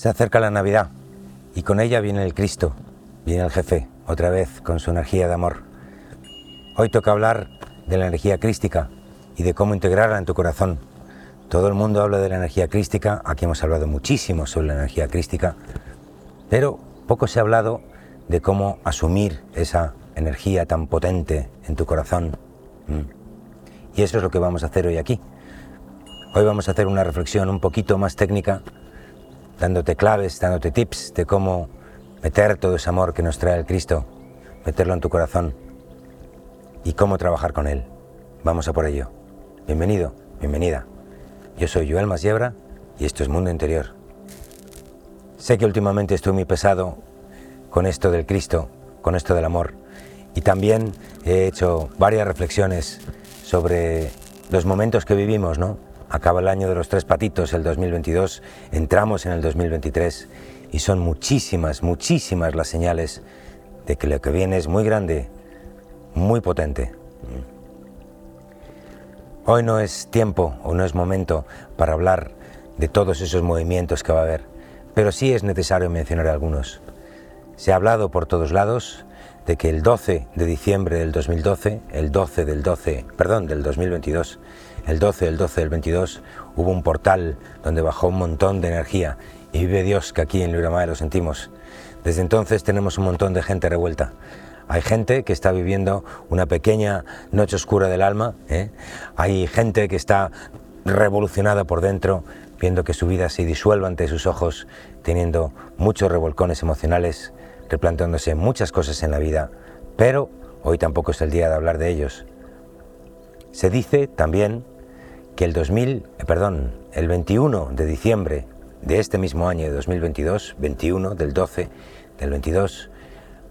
Se acerca la Navidad y con ella viene el Cristo, viene el jefe, otra vez con su energía de amor. Hoy toca hablar de la energía crística y de cómo integrarla en tu corazón. Todo el mundo habla de la energía crística, aquí hemos hablado muchísimo sobre la energía crística, pero poco se ha hablado de cómo asumir esa energía tan potente en tu corazón. Mm. Y eso es lo que vamos a hacer hoy aquí. Hoy vamos a hacer una reflexión un poquito más técnica dándote claves, dándote tips de cómo meter todo ese amor que nos trae el Cristo, meterlo en tu corazón y cómo trabajar con Él. Vamos a por ello. Bienvenido, bienvenida. Yo soy Joel Masiebra y esto es Mundo Interior. Sé que últimamente estoy muy pesado con esto del Cristo, con esto del amor, y también he hecho varias reflexiones sobre los momentos que vivimos, ¿no? Acaba el año de los tres patitos, el 2022, entramos en el 2023 y son muchísimas, muchísimas las señales de que lo que viene es muy grande, muy potente. Hoy no es tiempo o no es momento para hablar de todos esos movimientos que va a haber, pero sí es necesario mencionar algunos. Se ha hablado por todos lados de que el 12 de diciembre del 2012, el 12 del 12, perdón, del 2022, el 12 del 12 del 22 hubo un portal donde bajó un montón de energía y vive Dios que aquí en Luramaya lo sentimos. Desde entonces tenemos un montón de gente revuelta. Hay gente que está viviendo una pequeña noche oscura del alma, ¿eh? hay gente que está revolucionada por dentro, viendo que su vida se disuelva ante sus ojos, teniendo muchos revolcones emocionales, replanteándose muchas cosas en la vida, pero hoy tampoco es el día de hablar de ellos. Se dice también que el 2000, eh, perdón, el 21 de diciembre de este mismo año de 2022, 21 del 12 del 22,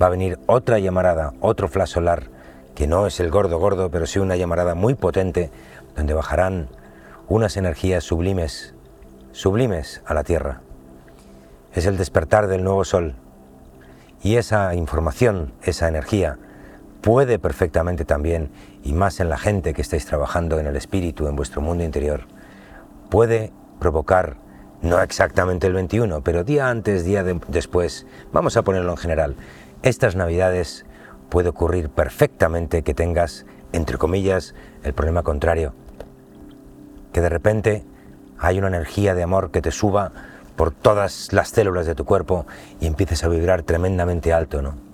va a venir otra llamarada, otro flash solar, que no es el gordo gordo, pero sí una llamarada muy potente, donde bajarán unas energías sublimes, sublimes a la Tierra. Es el despertar del nuevo sol. Y esa información, esa energía, puede perfectamente también, y más en la gente que estáis trabajando en el espíritu, en vuestro mundo interior, puede provocar, no exactamente el 21, pero día antes, día después, vamos a ponerlo en general, estas navidades puede ocurrir perfectamente que tengas, entre comillas, el problema contrario, que de repente hay una energía de amor que te suba por todas las células de tu cuerpo y empieces a vibrar tremendamente alto, ¿no?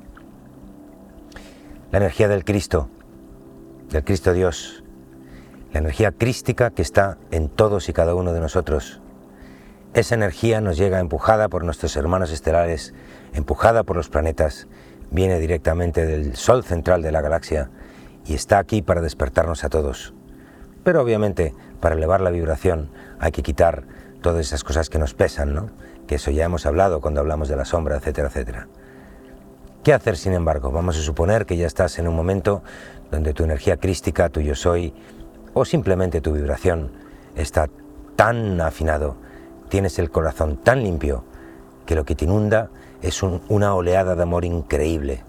La energía del Cristo, del Cristo Dios, la energía crística que está en todos y cada uno de nosotros. Esa energía nos llega empujada por nuestros hermanos estelares, empujada por los planetas, viene directamente del Sol central de la galaxia y está aquí para despertarnos a todos. Pero obviamente, para elevar la vibración hay que quitar todas esas cosas que nos pesan, ¿no? Que eso ya hemos hablado cuando hablamos de la sombra, etcétera, etcétera. ¿Qué hacer, sin embargo? Vamos a suponer que ya estás en un momento donde tu energía crística, tu yo soy, o simplemente tu vibración está tan afinado, tienes el corazón tan limpio, que lo que te inunda es una oleada de amor increíble.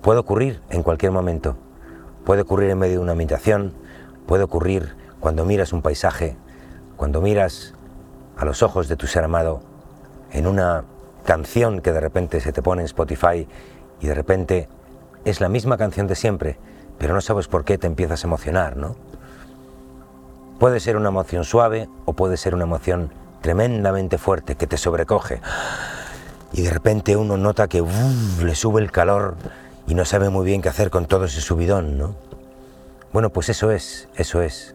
Puede ocurrir en cualquier momento, puede ocurrir en medio de una meditación, puede ocurrir cuando miras un paisaje, cuando miras a los ojos de tu ser amado en una canción que de repente se te pone en Spotify y de repente es la misma canción de siempre, pero no sabes por qué te empiezas a emocionar, ¿no? Puede ser una emoción suave o puede ser una emoción tremendamente fuerte que te sobrecoge y de repente uno nota que le sube el calor y no sabe muy bien qué hacer con todo ese subidón, ¿no? Bueno, pues eso es, eso es.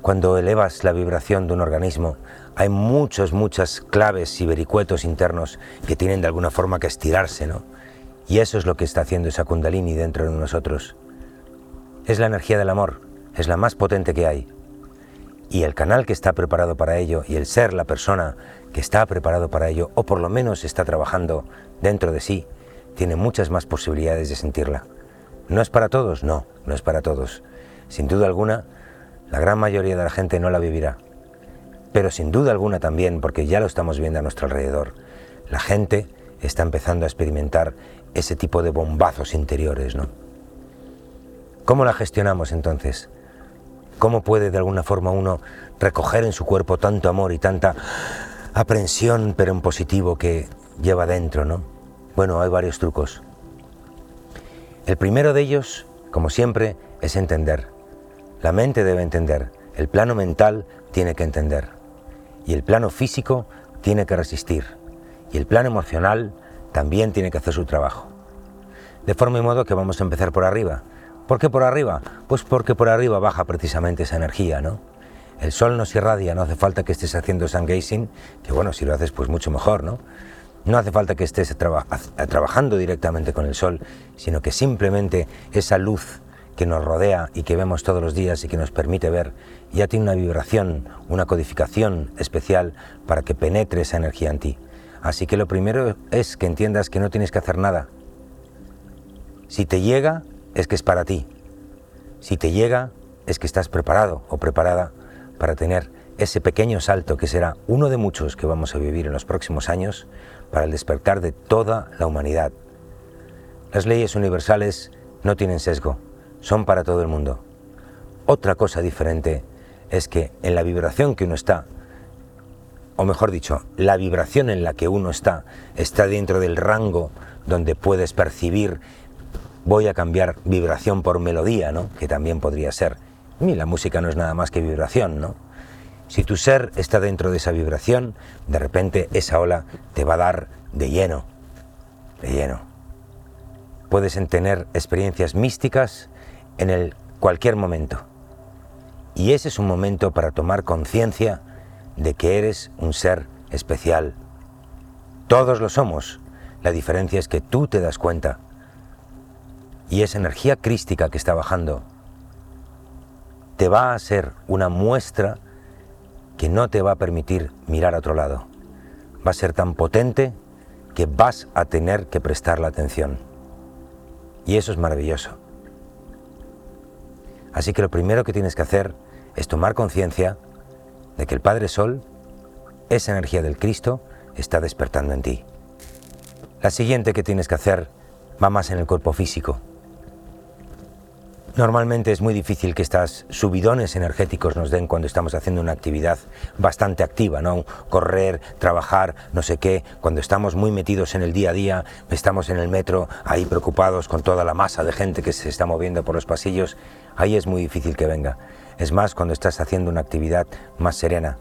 Cuando elevas la vibración de un organismo, hay muchas, muchas claves y vericuetos internos que tienen de alguna forma que estirarse, ¿no? Y eso es lo que está haciendo esa kundalini dentro de nosotros. Es la energía del amor, es la más potente que hay. Y el canal que está preparado para ello, y el ser, la persona que está preparado para ello, o por lo menos está trabajando dentro de sí, tiene muchas más posibilidades de sentirla. ¿No es para todos? No, no es para todos. Sin duda alguna, la gran mayoría de la gente no la vivirá pero sin duda alguna también, porque ya lo estamos viendo a nuestro alrededor, la gente está empezando a experimentar ese tipo de bombazos interiores, ¿no? ¿Cómo la gestionamos entonces? ¿Cómo puede de alguna forma uno recoger en su cuerpo tanto amor y tanta aprensión, pero en positivo que lleva dentro, ¿no? Bueno, hay varios trucos. El primero de ellos, como siempre, es entender. La mente debe entender, el plano mental tiene que entender, y el plano físico tiene que resistir, y el plano emocional también tiene que hacer su trabajo. De forma y modo que vamos a empezar por arriba. ¿Por qué por arriba? Pues porque por arriba baja precisamente esa energía, ¿no? El sol nos irradia, no hace falta que estés haciendo sun gazing, que bueno, si lo haces pues mucho mejor, ¿no? No hace falta que estés trabajando directamente con el sol, sino que simplemente esa luz que nos rodea y que vemos todos los días y que nos permite ver, ya tiene una vibración, una codificación especial para que penetre esa energía en ti. Así que lo primero es que entiendas que no tienes que hacer nada. Si te llega, es que es para ti. Si te llega, es que estás preparado o preparada para tener ese pequeño salto que será uno de muchos que vamos a vivir en los próximos años para el despertar de toda la humanidad. Las leyes universales no tienen sesgo, son para todo el mundo. Otra cosa diferente es que en la vibración que uno está, o mejor dicho, la vibración en la que uno está, está dentro del rango donde puedes percibir, voy a cambiar vibración por melodía, ¿no? Que también podría ser y la música no es nada más que vibración, ¿no? Si tu ser está dentro de esa vibración, de repente esa ola te va a dar de lleno, de lleno. Puedes tener experiencias místicas en el cualquier momento. Y ese es un momento para tomar conciencia de que eres un ser especial. Todos lo somos. La diferencia es que tú te das cuenta. Y esa energía crística que está bajando te va a ser una muestra que no te va a permitir mirar a otro lado. Va a ser tan potente que vas a tener que prestar la atención. Y eso es maravilloso. Así que lo primero que tienes que hacer es tomar conciencia de que el Padre Sol, esa energía del Cristo, está despertando en ti. La siguiente que tienes que hacer va más en el cuerpo físico. Normalmente es muy difícil que estas subidones energéticos nos den cuando estamos haciendo una actividad bastante activa, ¿no? Correr, trabajar, no sé qué, cuando estamos muy metidos en el día a día, estamos en el metro ahí preocupados con toda la masa de gente que se está moviendo por los pasillos, ahí es muy difícil que venga. Es más cuando estás haciendo una actividad más serena.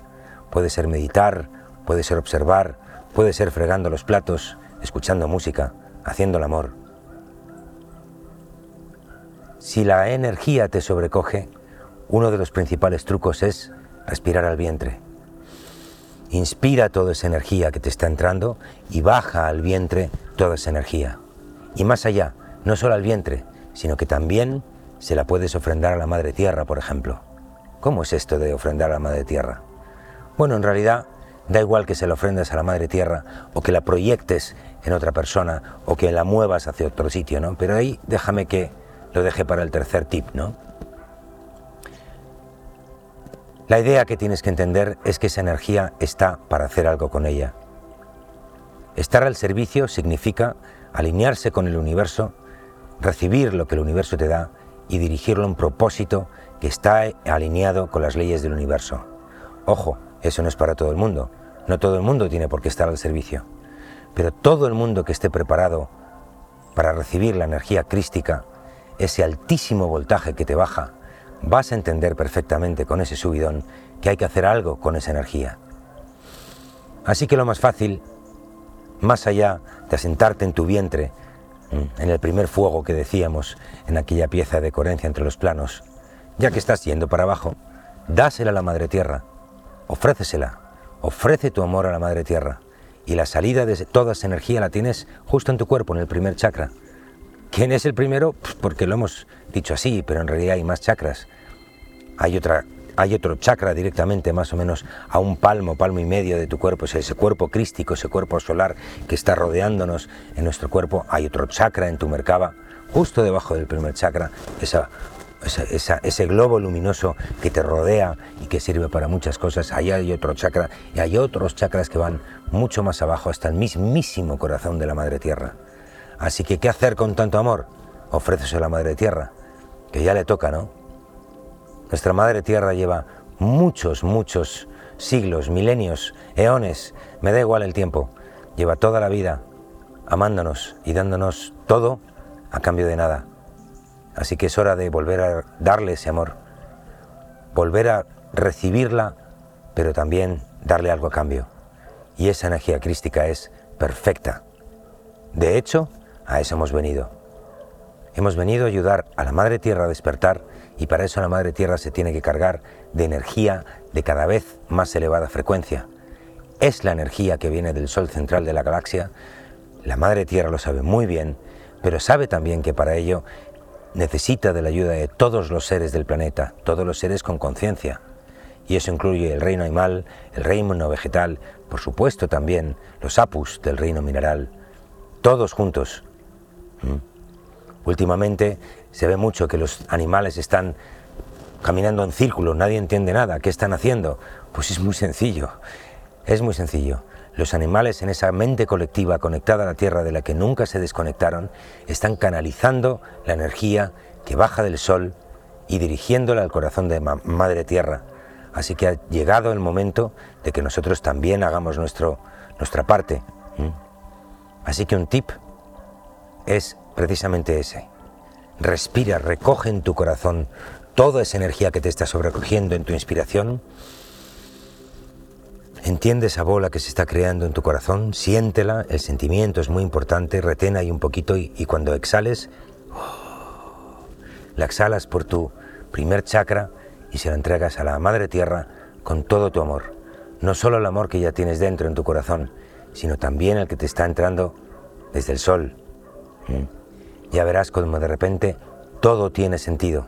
Puede ser meditar, puede ser observar, puede ser fregando los platos, escuchando música, haciendo el amor. Si la energía te sobrecoge, uno de los principales trucos es respirar al vientre. Inspira toda esa energía que te está entrando y baja al vientre toda esa energía. Y más allá, no solo al vientre, sino que también se la puedes ofrendar a la Madre Tierra, por ejemplo. ¿Cómo es esto de ofrendar a la Madre Tierra? Bueno, en realidad da igual que se la ofrendas a la Madre Tierra o que la proyectes en otra persona o que la muevas hacia otro sitio, ¿no? Pero ahí déjame que lo dejé para el tercer tip, ¿no? La idea que tienes que entender es que esa energía está para hacer algo con ella. Estar al servicio significa alinearse con el universo, recibir lo que el universo te da y dirigirlo a un propósito que está alineado con las leyes del universo. Ojo, eso no es para todo el mundo. No todo el mundo tiene por qué estar al servicio. Pero todo el mundo que esté preparado para recibir la energía crística ese altísimo voltaje que te baja, vas a entender perfectamente con ese subidón que hay que hacer algo con esa energía. Así que lo más fácil, más allá de asentarte en tu vientre, en el primer fuego que decíamos en aquella pieza de coherencia entre los planos, ya que estás yendo para abajo, dásela a la Madre Tierra, ofrécesela, ofrece tu amor a la Madre Tierra y la salida de toda esa energía la tienes justo en tu cuerpo, en el primer chakra. ¿Quién es el primero? Pues porque lo hemos dicho así, pero en realidad hay más chakras. Hay, otra, hay otro chakra directamente, más o menos a un palmo, palmo y medio de tu cuerpo, es ese cuerpo crístico, ese cuerpo solar que está rodeándonos en nuestro cuerpo. Hay otro chakra en tu mercaba, justo debajo del primer chakra, esa, ese globo luminoso que te rodea y que sirve para muchas cosas. Allá hay otro chakra y hay otros chakras que van mucho más abajo hasta el mismísimo corazón de la Madre Tierra. Así que, ¿qué hacer con tanto amor? Ofrécese a la Madre Tierra, que ya le toca, ¿no? Nuestra Madre Tierra lleva muchos, muchos siglos, milenios, eones, me da igual el tiempo. Lleva toda la vida amándonos y dándonos todo a cambio de nada. Así que es hora de volver a darle ese amor, volver a recibirla, pero también darle algo a cambio. Y esa energía crística es perfecta. De hecho, a eso hemos venido. Hemos venido a ayudar a la Madre Tierra a despertar y para eso la Madre Tierra se tiene que cargar de energía de cada vez más elevada frecuencia. Es la energía que viene del Sol central de la galaxia. La Madre Tierra lo sabe muy bien, pero sabe también que para ello necesita de la ayuda de todos los seres del planeta, todos los seres con conciencia. Y eso incluye el reino animal, el reino vegetal, por supuesto también los apus del reino mineral, todos juntos. ¿Mm? Últimamente se ve mucho que los animales están caminando en círculo, nadie entiende nada, ¿qué están haciendo? Pues es muy sencillo, es muy sencillo. Los animales en esa mente colectiva conectada a la Tierra de la que nunca se desconectaron están canalizando la energía que baja del Sol y dirigiéndola al corazón de Madre Tierra. Así que ha llegado el momento de que nosotros también hagamos nuestro, nuestra parte. Así que un tip es precisamente ese. Respira, recoge en tu corazón toda esa energía que te está sobrecogiendo en tu inspiración Entiende esa bola que se está creando en tu corazón, siéntela, el sentimiento es muy importante, retén ahí un poquito y, cuando exhales, la exhalas por tu primer chakra y se la entregas a la Madre Tierra con todo tu amor. No solo el amor que ya tienes dentro en tu corazón, sino también el que te está entrando desde el sol. Ya verás como de repente todo tiene sentido.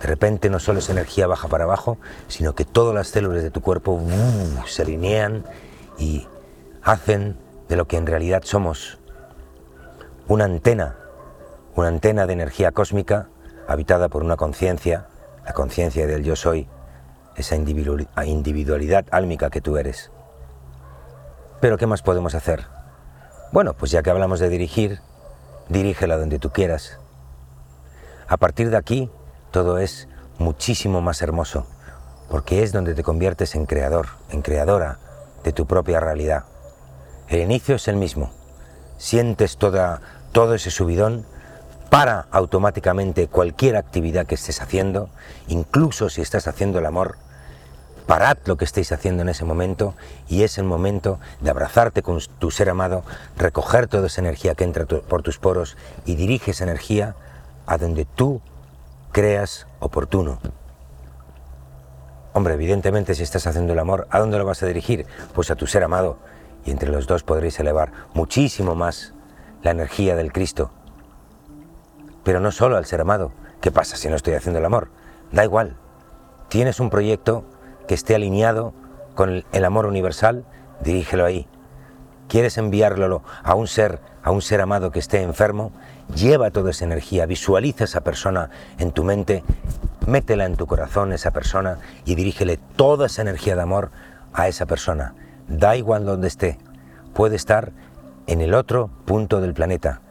De repente no solo esa energía baja para abajo, sino que todas las células de tu cuerpo se alinean y hacen de lo que en realidad somos una antena, una antena de energía cósmica habitada por una conciencia, la conciencia del yo soy, esa individualidad álmica que tú eres. Pero ¿qué más podemos hacer? Bueno, pues ya que hablamos de dirigir, dirígela donde tú quieras. A partir de aquí, todo es muchísimo más hermoso, porque es donde te conviertes en creador, en creadora de tu propia realidad. El inicio es el mismo. Sientes toda, todo ese subidón, para automáticamente cualquier actividad que estés haciendo, incluso si estás haciendo el amor, parad lo que estéis haciendo en ese momento y es el momento de abrazarte con tu ser amado, recoger toda esa energía que entra por tus poros y dirige esa energía a donde tú creas oportuno. Hombre, evidentemente si estás haciendo el amor, ¿a dónde lo vas a dirigir? Pues a tu ser amado. Y entre los dos podréis elevar muchísimo más la energía del Cristo. Pero no solo al ser amado. ¿Qué pasa si no estoy haciendo el amor? Da igual. Tienes un proyecto que esté alineado con el amor universal, dirígelo ahí. ¿Quieres enviarlo a un ser, a un ser amado que esté enfermo? Lleva toda esa energía, visualiza esa persona en tu mente, métela en tu corazón esa persona y dirígele toda esa energía de amor a esa persona. Da igual donde esté, puede estar en el otro punto del planeta.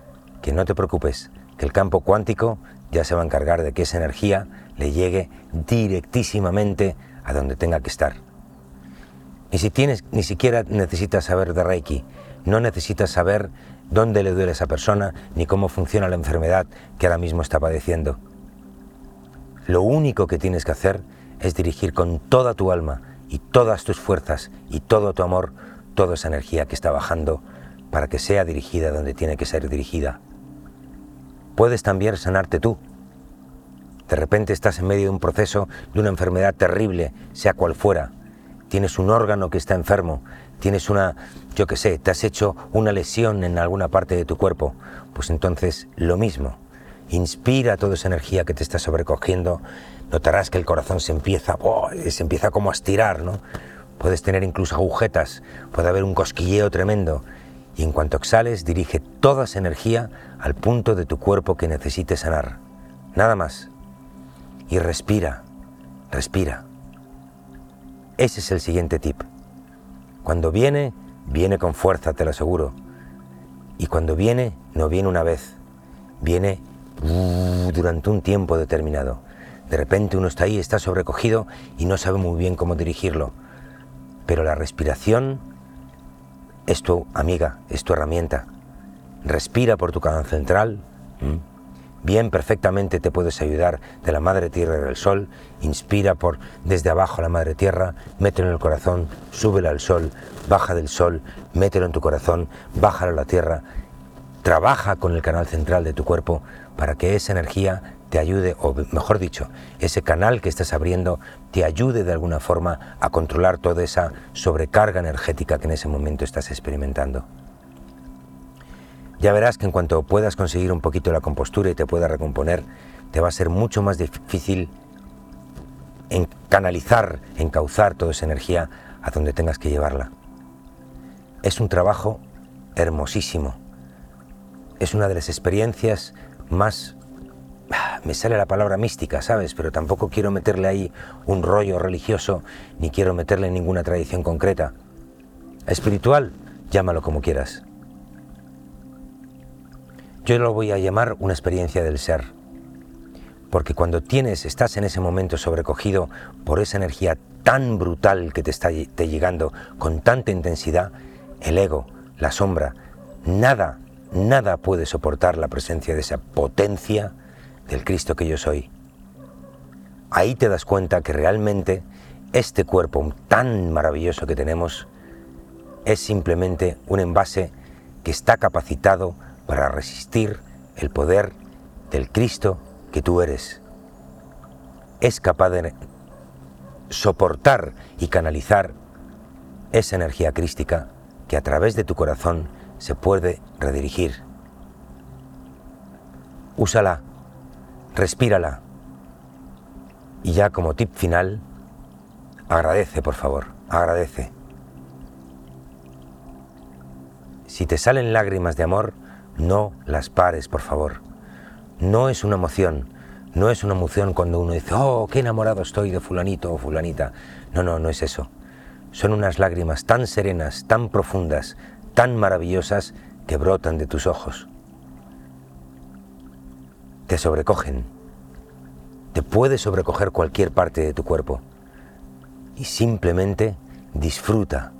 Que no te preocupes, que el campo cuántico ya se va a encargar de que esa energía le llegue directísimamente a donde tenga que estar. Y si tienes, ni siquiera necesitas saber de Reiki, no necesitas saber dónde le duele a esa persona ni cómo funciona la enfermedad que ahora mismo está padeciendo. Lo único que tienes que hacer es dirigir con toda tu alma y todas tus fuerzas y todo tu amor toda esa energía que está bajando para que sea dirigida donde tiene que ser dirigida. Puedes también sanarte tú. De repente estás en medio de un proceso de una enfermedad terrible, sea cual fuera. Tienes un órgano que está enfermo, tienes una, yo qué sé, te has hecho una lesión en alguna parte de tu cuerpo, pues entonces lo mismo. Inspira toda esa energía que te está sobrecogiendo, notarás que el corazón se empieza, se empieza como a estirar, ¿no? Puedes tener incluso agujetas, puede haber un cosquilleo tremendo. Y en cuanto exhales, dirige toda esa energía al punto de tu cuerpo que necesites sanar. Nada más. Y respira, respira. Ese es el siguiente tip. Cuando viene, viene con fuerza, te lo aseguro. Y cuando viene, no viene una vez, viene uh, durante un tiempo determinado. De repente uno está ahí, está sobrecogido y no sabe muy bien cómo dirigirlo. pero la respiración es tu amiga, es tu herramienta. Respira por tu canal central. Bien, perfectamente te puedes ayudar de la Madre Tierra y del Sol. Inspira por desde abajo a la Madre Tierra, mételo en el corazón, súbela al Sol, baja del Sol, mételo en tu corazón, bájalo a la Tierra. Trabaja con el canal central de tu cuerpo para que esa energía te ayude, o mejor dicho, ese canal que estás abriendo te ayude de alguna forma a controlar toda esa sobrecarga energética que en ese momento estás experimentando. Ya verás que en cuanto puedas conseguir un poquito la compostura y te puedas recomponer, te va a ser mucho más difícil en canalizar, encauzar toda esa energía a donde tengas que llevarla. Es un trabajo hermosísimo. Es una de las experiencias más me sale la palabra mística, ¿sabes? Pero tampoco quiero meterle ahí un rollo religioso, ni quiero meterle ninguna tradición concreta. Espiritual, llámalo como quieras. Yo lo voy a llamar una experiencia del ser. Porque cuando tienes, estás en ese momento sobrecogido por esa energía tan brutal que te está te llegando con tanta intensidad, el ego, la sombra, nada, nada puede soportar la presencia de esa potencia del Cristo que yo soy. Ahí te das cuenta que realmente este cuerpo tan maravilloso que tenemos es simplemente un envase que está capacitado para resistir el poder del Cristo que tú eres. Es capaz de soportar y canalizar esa energía crística que a través de tu corazón se puede redirigir. Úsala respírala. Y ya como tip final, agradece, por favor, agradece. Si te salen lágrimas de amor, no las pares, por favor. No es una emoción, no es una emoción cuando uno dice, oh, qué enamorado estoy de fulanito o fulanita. No, no, no es eso. Son unas lágrimas tan serenas, tan profundas, tan maravillosas que brotan de tus ojos te sobrecogen. Te puede sobrecoger cualquier parte de tu cuerpo. Y simplemente disfruta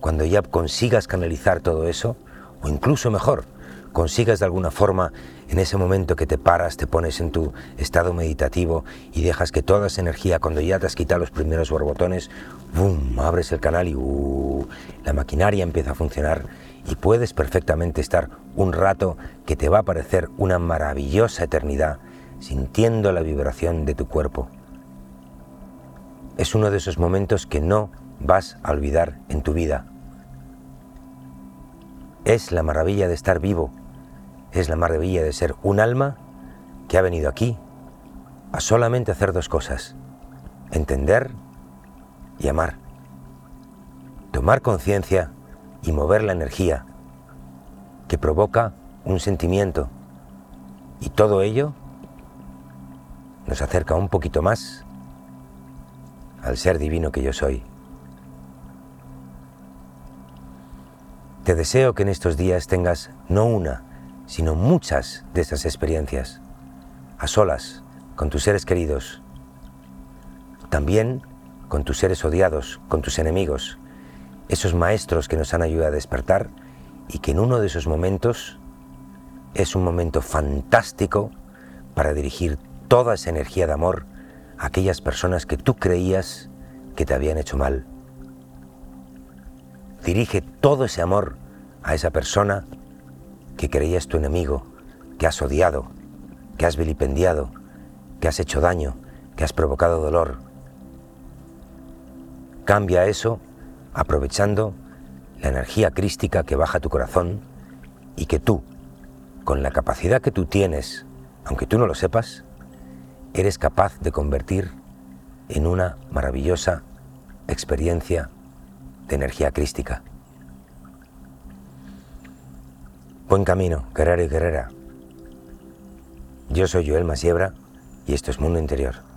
cuando ya consigas canalizar todo eso, o incluso mejor, consigas de alguna forma en ese momento que te paras, te pones en tu estado meditativo y dejas que toda esa energía, cuando ya te has quitado los primeros borbotones, ¡boom! abres el canal y uh, la maquinaria empieza a funcionar y puedes perfectamente estar un rato que te va a parecer una maravillosa eternidad sintiendo la vibración de tu cuerpo. Es uno de esos momentos que no vas a olvidar en tu vida. Es la maravilla de estar vivo, es la maravilla de ser un alma que ha venido aquí a solamente hacer dos cosas, entender y amar, tomar conciencia y mover la energía que provoca un sentimiento. Y todo ello nos acerca un poquito más al ser divino que yo soy. Te deseo que en estos días tengas no una, sino muchas de esas experiencias, a solas, con tus seres queridos, también con tus seres odiados, con tus enemigos, esos maestros que nos han ayudado a despertar y que en uno de esos momentos es un momento fantástico para dirigir toda esa energía de amor a aquellas personas que tú creías que te habían hecho mal. Dirige todo ese amor a esa persona que creías tu enemigo, que has odiado, que has vilipendiado, que has hecho daño, que has provocado dolor. Cambia eso aprovechando la energía crística que baja tu corazón y que tú, con la capacidad que tú tienes, aunque tú no lo sepas, eres capaz de convertir en una maravillosa experiencia de energía crística. Buen camino, guerrero y guerrera. Yo soy Joel Masiebra y esto es Mundo Interior.